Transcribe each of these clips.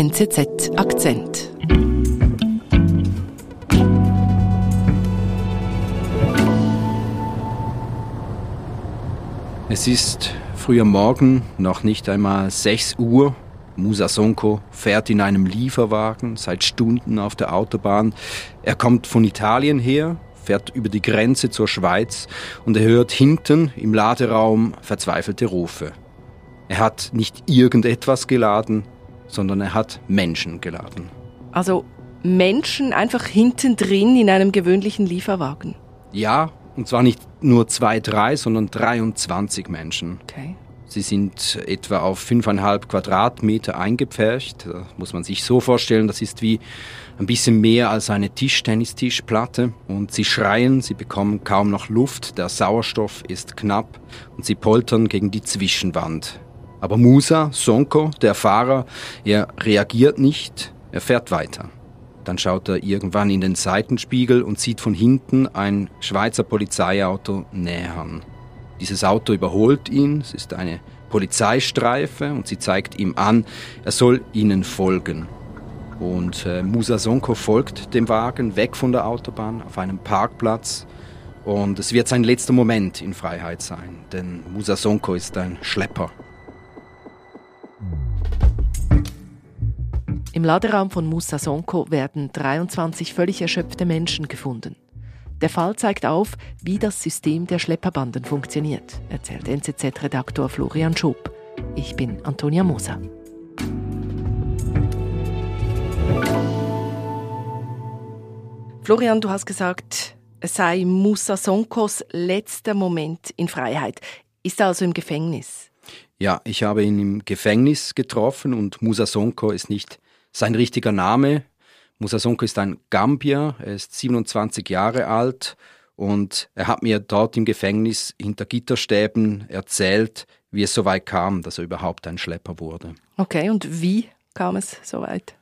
NZZ Akzent. Es ist früher Morgen, noch nicht einmal 6 Uhr. Musa Sonko fährt in einem Lieferwagen seit Stunden auf der Autobahn. Er kommt von Italien her, fährt über die Grenze zur Schweiz und er hört hinten im Laderaum verzweifelte Rufe. Er hat nicht irgendetwas geladen, sondern er hat Menschen geladen. Also Menschen einfach hinten drin in einem gewöhnlichen Lieferwagen. Ja, und zwar nicht nur zwei, drei, sondern 23 Menschen. Okay. Sie sind etwa auf fünfeinhalb Quadratmeter eingepfercht. Das muss man sich so vorstellen, das ist wie ein bisschen mehr als eine Tischtennistischplatte. Und sie schreien, sie bekommen kaum noch Luft, der Sauerstoff ist knapp und sie poltern gegen die Zwischenwand. Aber Musa, Sonko, der Fahrer, er reagiert nicht, er fährt weiter. Dann schaut er irgendwann in den Seitenspiegel und sieht von hinten ein Schweizer Polizeiauto nähern. Dieses Auto überholt ihn, es ist eine Polizeistreife und sie zeigt ihm an, er soll ihnen folgen. Und äh, Musa Sonko folgt dem Wagen weg von der Autobahn auf einem Parkplatz und es wird sein letzter Moment in Freiheit sein, denn Musa Sonko ist ein Schlepper. Im Laderaum von Musa Sonko werden 23 völlig erschöpfte Menschen gefunden. Der Fall zeigt auf, wie das System der Schlepperbanden funktioniert, erzählt NZZ-Redaktor Florian Schob. Ich bin Antonia Moser. Florian, du hast gesagt, es sei Musa Sonkos letzter Moment in Freiheit. Ist er also im Gefängnis? Ja, ich habe ihn im Gefängnis getroffen und Musa Sonko ist nicht sein richtiger Name. Musa Sonko ist ein Gambier, er ist 27 Jahre alt und er hat mir dort im Gefängnis hinter Gitterstäben erzählt, wie es so weit kam, dass er überhaupt ein Schlepper wurde. Okay, und wie kam es so weit?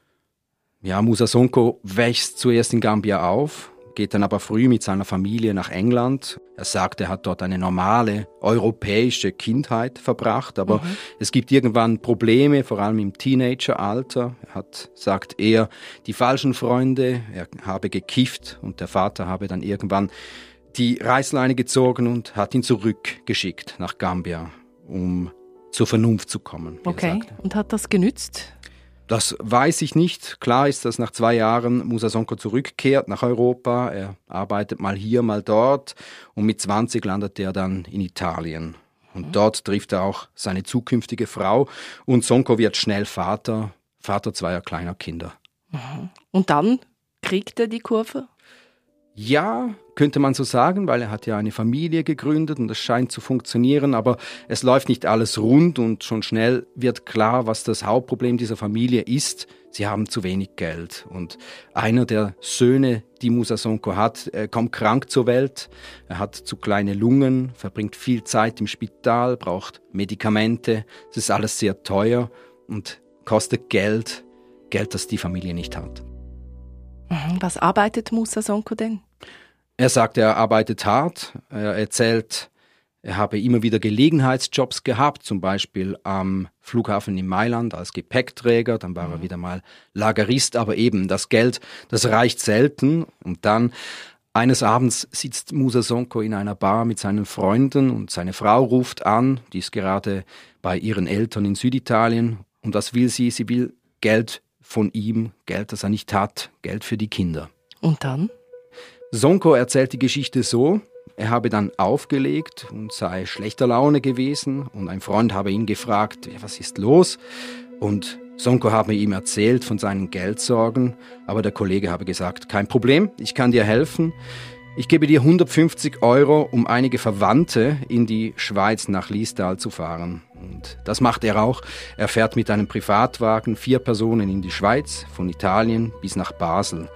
Ja, Musa Sonko wächst zuerst in Gambia auf, geht dann aber früh mit seiner Familie nach England. Er sagt, er hat dort eine normale europäische Kindheit verbracht, aber mhm. es gibt irgendwann Probleme, vor allem im Teenageralter. Er hat, sagt er, die falschen Freunde, er habe gekifft und der Vater habe dann irgendwann die Reißleine gezogen und hat ihn zurückgeschickt nach Gambia, um zur Vernunft zu kommen. Okay, und hat das genützt? Das weiß ich nicht. Klar ist, dass nach zwei Jahren Musa Sonko zurückkehrt nach Europa. Er arbeitet mal hier, mal dort und mit 20 landet er dann in Italien. Und mhm. dort trifft er auch seine zukünftige Frau und Sonko wird schnell Vater, Vater zweier kleiner Kinder. Mhm. Und dann kriegt er die Kurve? Ja, könnte man so sagen, weil er hat ja eine Familie gegründet und es scheint zu funktionieren, aber es läuft nicht alles rund und schon schnell wird klar, was das Hauptproblem dieser Familie ist. Sie haben zu wenig Geld und einer der Söhne, die Musa Sonko hat, kommt krank zur Welt. Er hat zu kleine Lungen, verbringt viel Zeit im Spital, braucht Medikamente. Es ist alles sehr teuer und kostet Geld, Geld, das die Familie nicht hat. Mhm, was arbeitet Musa Sonko denn? Er sagt, er arbeitet hart. Er erzählt, er habe immer wieder Gelegenheitsjobs gehabt, zum Beispiel am Flughafen in Mailand als Gepäckträger, dann war er mhm. wieder mal Lagerist, aber eben das Geld, das reicht selten. Und dann eines Abends sitzt Musa Sonko in einer Bar mit seinen Freunden und seine Frau ruft an, die ist gerade bei ihren Eltern in Süditalien. Und was will sie? Sie will Geld von ihm, Geld, das er nicht hat, Geld für die Kinder. Und dann? Sonko erzählt die Geschichte so, er habe dann aufgelegt und sei schlechter Laune gewesen und ein Freund habe ihn gefragt, was ist los? Und Sonko habe ihm erzählt von seinen Geldsorgen, aber der Kollege habe gesagt, kein Problem, ich kann dir helfen. Ich gebe dir 150 Euro, um einige Verwandte in die Schweiz nach Liestal zu fahren. Und das macht er auch. Er fährt mit einem Privatwagen vier Personen in die Schweiz, von Italien bis nach Basel.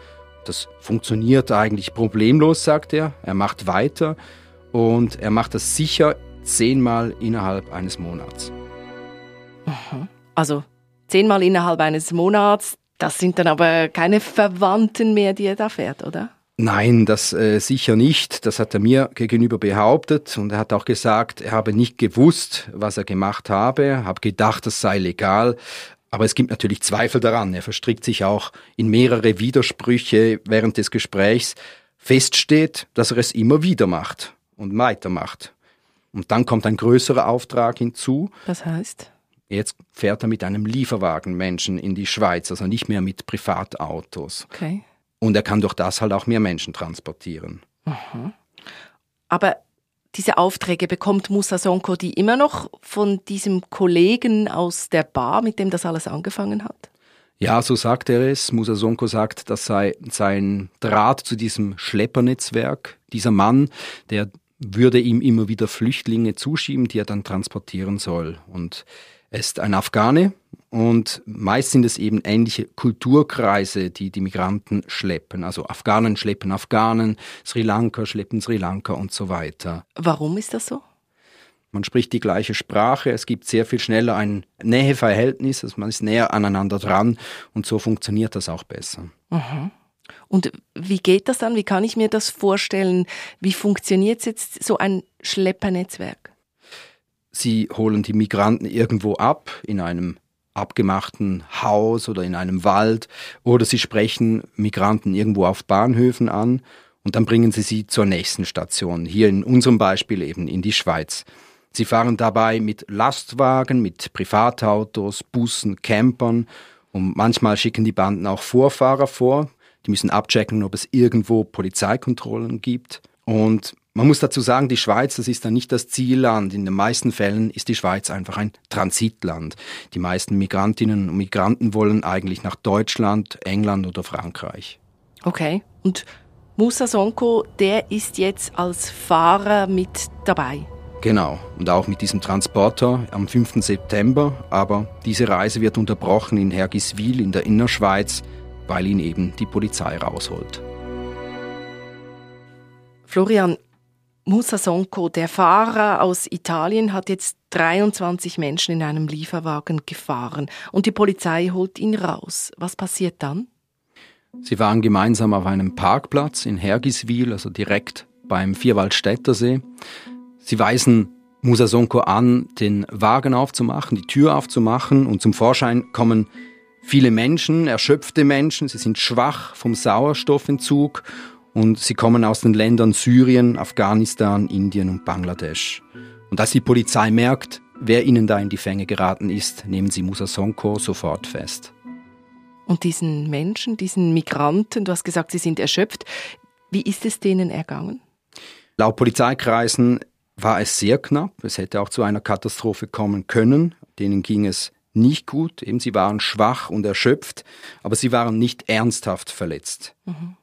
Das funktioniert eigentlich problemlos, sagt er. Er macht weiter und er macht das sicher zehnmal innerhalb eines Monats. Also zehnmal innerhalb eines Monats, das sind dann aber keine Verwandten mehr, die er da fährt, oder? Nein, das äh, sicher nicht. Das hat er mir gegenüber behauptet und er hat auch gesagt, er habe nicht gewusst, was er gemacht habe, habe gedacht, das sei legal. Aber es gibt natürlich Zweifel daran. Er verstrickt sich auch in mehrere Widersprüche während des Gesprächs. Feststeht, dass er es immer wieder macht und weitermacht. Und dann kommt ein größerer Auftrag hinzu. Was heißt? Jetzt fährt er mit einem Lieferwagenmenschen in die Schweiz, also nicht mehr mit Privatautos. Okay. Und er kann durch das halt auch mehr Menschen transportieren. Mhm. Aber diese Aufträge bekommt Musa Sonko die immer noch von diesem Kollegen aus der Bar, mit dem das alles angefangen hat? Ja, so sagt er es. Musa Sonko sagt, das sei sein Draht zu diesem Schleppernetzwerk. Dieser Mann, der würde ihm immer wieder Flüchtlinge zuschieben, die er dann transportieren soll. Und er ist ein Afghane und meist sind es eben ähnliche Kulturkreise, die die Migranten schleppen. Also Afghanen schleppen Afghanen, Sri Lanka schleppen Sri Lanka und so weiter. Warum ist das so? Man spricht die gleiche Sprache, es gibt sehr viel schneller ein Näheverhältnis, also man ist näher aneinander dran und so funktioniert das auch besser. Mhm. Und wie geht das dann? Wie kann ich mir das vorstellen? Wie funktioniert jetzt so ein Schleppernetzwerk? Sie holen die Migranten irgendwo ab in einem abgemachten Haus oder in einem Wald oder sie sprechen Migranten irgendwo auf Bahnhöfen an und dann bringen sie sie zur nächsten Station, hier in unserem Beispiel eben in die Schweiz. Sie fahren dabei mit Lastwagen, mit Privatautos, Bussen, Campern und manchmal schicken die Banden auch Vorfahrer vor. Die müssen abchecken, ob es irgendwo Polizeikontrollen gibt. Und man muss dazu sagen, die Schweiz, das ist dann nicht das Zielland. In den meisten Fällen ist die Schweiz einfach ein Transitland. Die meisten Migrantinnen und Migranten wollen eigentlich nach Deutschland, England oder Frankreich. Okay. Und Musa Sonko, der ist jetzt als Fahrer mit dabei. Genau, und auch mit diesem Transporter am 5. September. Aber diese Reise wird unterbrochen in Hergiswil in der Innerschweiz, weil ihn eben die Polizei rausholt. Florian, Musa Sonko, der Fahrer aus Italien, hat jetzt 23 Menschen in einem Lieferwagen gefahren und die Polizei holt ihn raus. Was passiert dann? Sie waren gemeinsam auf einem Parkplatz in Hergiswil, also direkt beim Vierwaldstätter See. Sie weisen Musa Sonko an, den Wagen aufzumachen, die Tür aufzumachen und zum Vorschein kommen viele Menschen, erschöpfte Menschen, sie sind schwach vom Sauerstoffentzug und sie kommen aus den Ländern Syrien, Afghanistan, Indien und Bangladesch. Und als die Polizei merkt, wer ihnen da in die Fänge geraten ist, nehmen sie Musa Sonko sofort fest. Und diesen Menschen, diesen Migranten, du hast gesagt, sie sind erschöpft, wie ist es denen ergangen? Laut Polizeikreisen war es sehr knapp. Es hätte auch zu einer Katastrophe kommen können. Denen ging es nicht gut. Eben sie waren schwach und erschöpft, aber sie waren nicht ernsthaft verletzt. Mhm.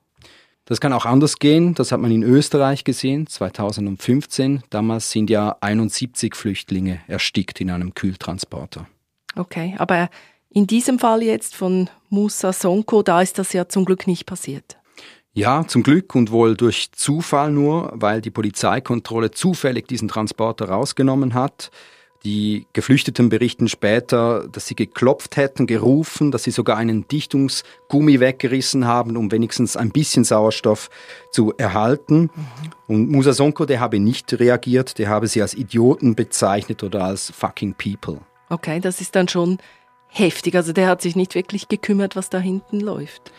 Das kann auch anders gehen. Das hat man in Österreich gesehen, 2015. Damals sind ja 71 Flüchtlinge erstickt in einem Kühltransporter. Okay, aber in diesem Fall jetzt von Musa Sonko, da ist das ja zum Glück nicht passiert. Ja, zum Glück und wohl durch Zufall nur, weil die Polizeikontrolle zufällig diesen Transporter rausgenommen hat. Die Geflüchteten berichten später, dass sie geklopft hätten, gerufen, dass sie sogar einen Dichtungsgummi weggerissen haben, um wenigstens ein bisschen Sauerstoff zu erhalten. Mhm. Und Musa Sonko, der habe nicht reagiert, der habe sie als Idioten bezeichnet oder als fucking people. Okay, das ist dann schon heftig. Also der hat sich nicht wirklich gekümmert, was da hinten läuft.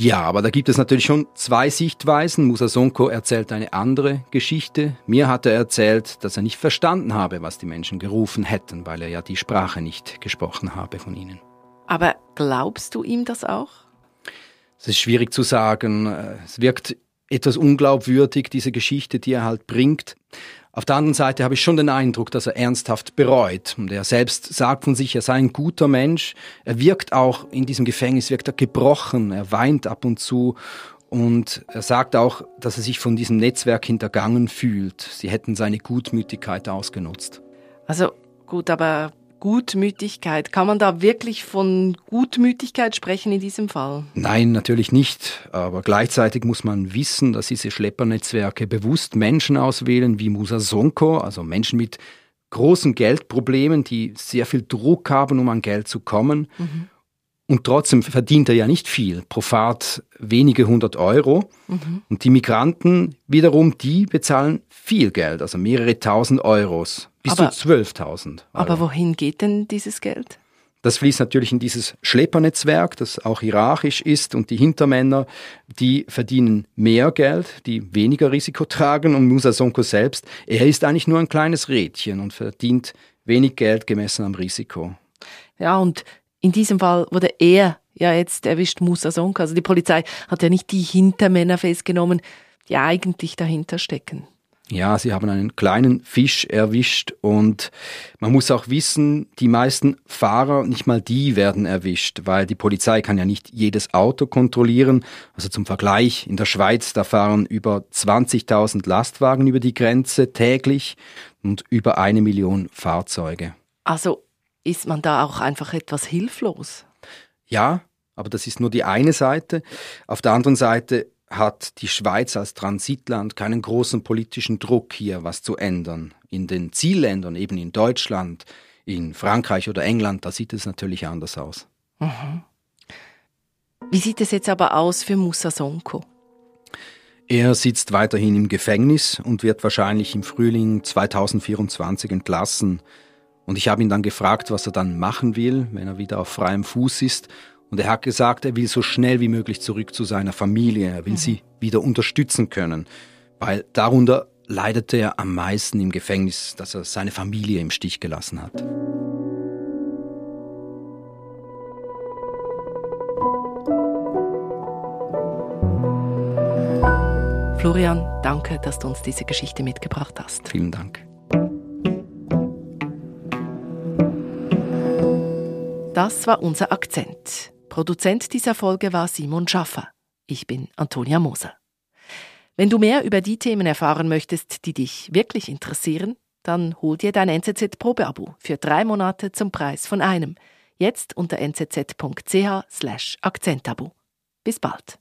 Ja, aber da gibt es natürlich schon zwei Sichtweisen. Musa Sonko erzählt eine andere Geschichte. Mir hat er erzählt, dass er nicht verstanden habe, was die Menschen gerufen hätten, weil er ja die Sprache nicht gesprochen habe von ihnen. Aber glaubst du ihm das auch? Es ist schwierig zu sagen. Es wirkt etwas unglaubwürdig, diese Geschichte, die er halt bringt. Auf der anderen Seite habe ich schon den Eindruck, dass er ernsthaft bereut. Und er selbst sagt von sich, er sei ein guter Mensch. Er wirkt auch in diesem Gefängnis, wirkt er gebrochen. Er weint ab und zu. Und er sagt auch, dass er sich von diesem Netzwerk hintergangen fühlt. Sie hätten seine Gutmütigkeit ausgenutzt. Also gut, aber Gutmütigkeit. Kann man da wirklich von Gutmütigkeit sprechen in diesem Fall? Nein, natürlich nicht. Aber gleichzeitig muss man wissen, dass diese Schleppernetzwerke bewusst Menschen auswählen wie Musa Sonko, also Menschen mit großen Geldproblemen, die sehr viel Druck haben, um an Geld zu kommen. Mhm. Und trotzdem verdient er ja nicht viel, pro Fahrt wenige hundert Euro. Mhm. Und die Migranten wiederum, die bezahlen viel Geld, also mehrere tausend Euros, bis aber, zu 12.000 Aber wohin geht denn dieses Geld? Das fließt natürlich in dieses Schleppernetzwerk, das auch hierarchisch ist und die Hintermänner, die verdienen mehr Geld, die weniger Risiko tragen und Musa Sonko selbst, er ist eigentlich nur ein kleines Rädchen und verdient wenig Geld gemessen am Risiko. Ja, und in diesem Fall wurde er ja jetzt erwischt, Musa Sonko. Also die Polizei hat ja nicht die Hintermänner festgenommen, die eigentlich dahinter stecken. Ja, sie haben einen kleinen Fisch erwischt und man muss auch wissen, die meisten Fahrer, nicht mal die werden erwischt, weil die Polizei kann ja nicht jedes Auto kontrollieren. Also zum Vergleich, in der Schweiz, da fahren über 20.000 Lastwagen über die Grenze täglich und über eine Million Fahrzeuge. Also ist man da auch einfach etwas hilflos? Ja, aber das ist nur die eine Seite. Auf der anderen Seite hat die Schweiz als Transitland keinen großen politischen Druck, hier was zu ändern. In den Zielländern, eben in Deutschland, in Frankreich oder England, da sieht es natürlich anders aus. Mhm. Wie sieht es jetzt aber aus für Musa Sonko? Er sitzt weiterhin im Gefängnis und wird wahrscheinlich im Frühling 2024 entlassen. Und ich habe ihn dann gefragt, was er dann machen will, wenn er wieder auf freiem Fuß ist. Und er hat gesagt, er will so schnell wie möglich zurück zu seiner Familie. Er will mhm. sie wieder unterstützen können, weil darunter leidete er am meisten im Gefängnis, dass er seine Familie im Stich gelassen hat. Florian, danke, dass du uns diese Geschichte mitgebracht hast. Vielen Dank. Das war unser Akzent. Produzent dieser Folge war Simon Schaffer. Ich bin Antonia Moser. Wenn du mehr über die Themen erfahren möchtest, die dich wirklich interessieren, dann hol dir dein NZZ-Probeabo für drei Monate zum Preis von einem. Jetzt unter nzz.ch/akzentabo. Bis bald.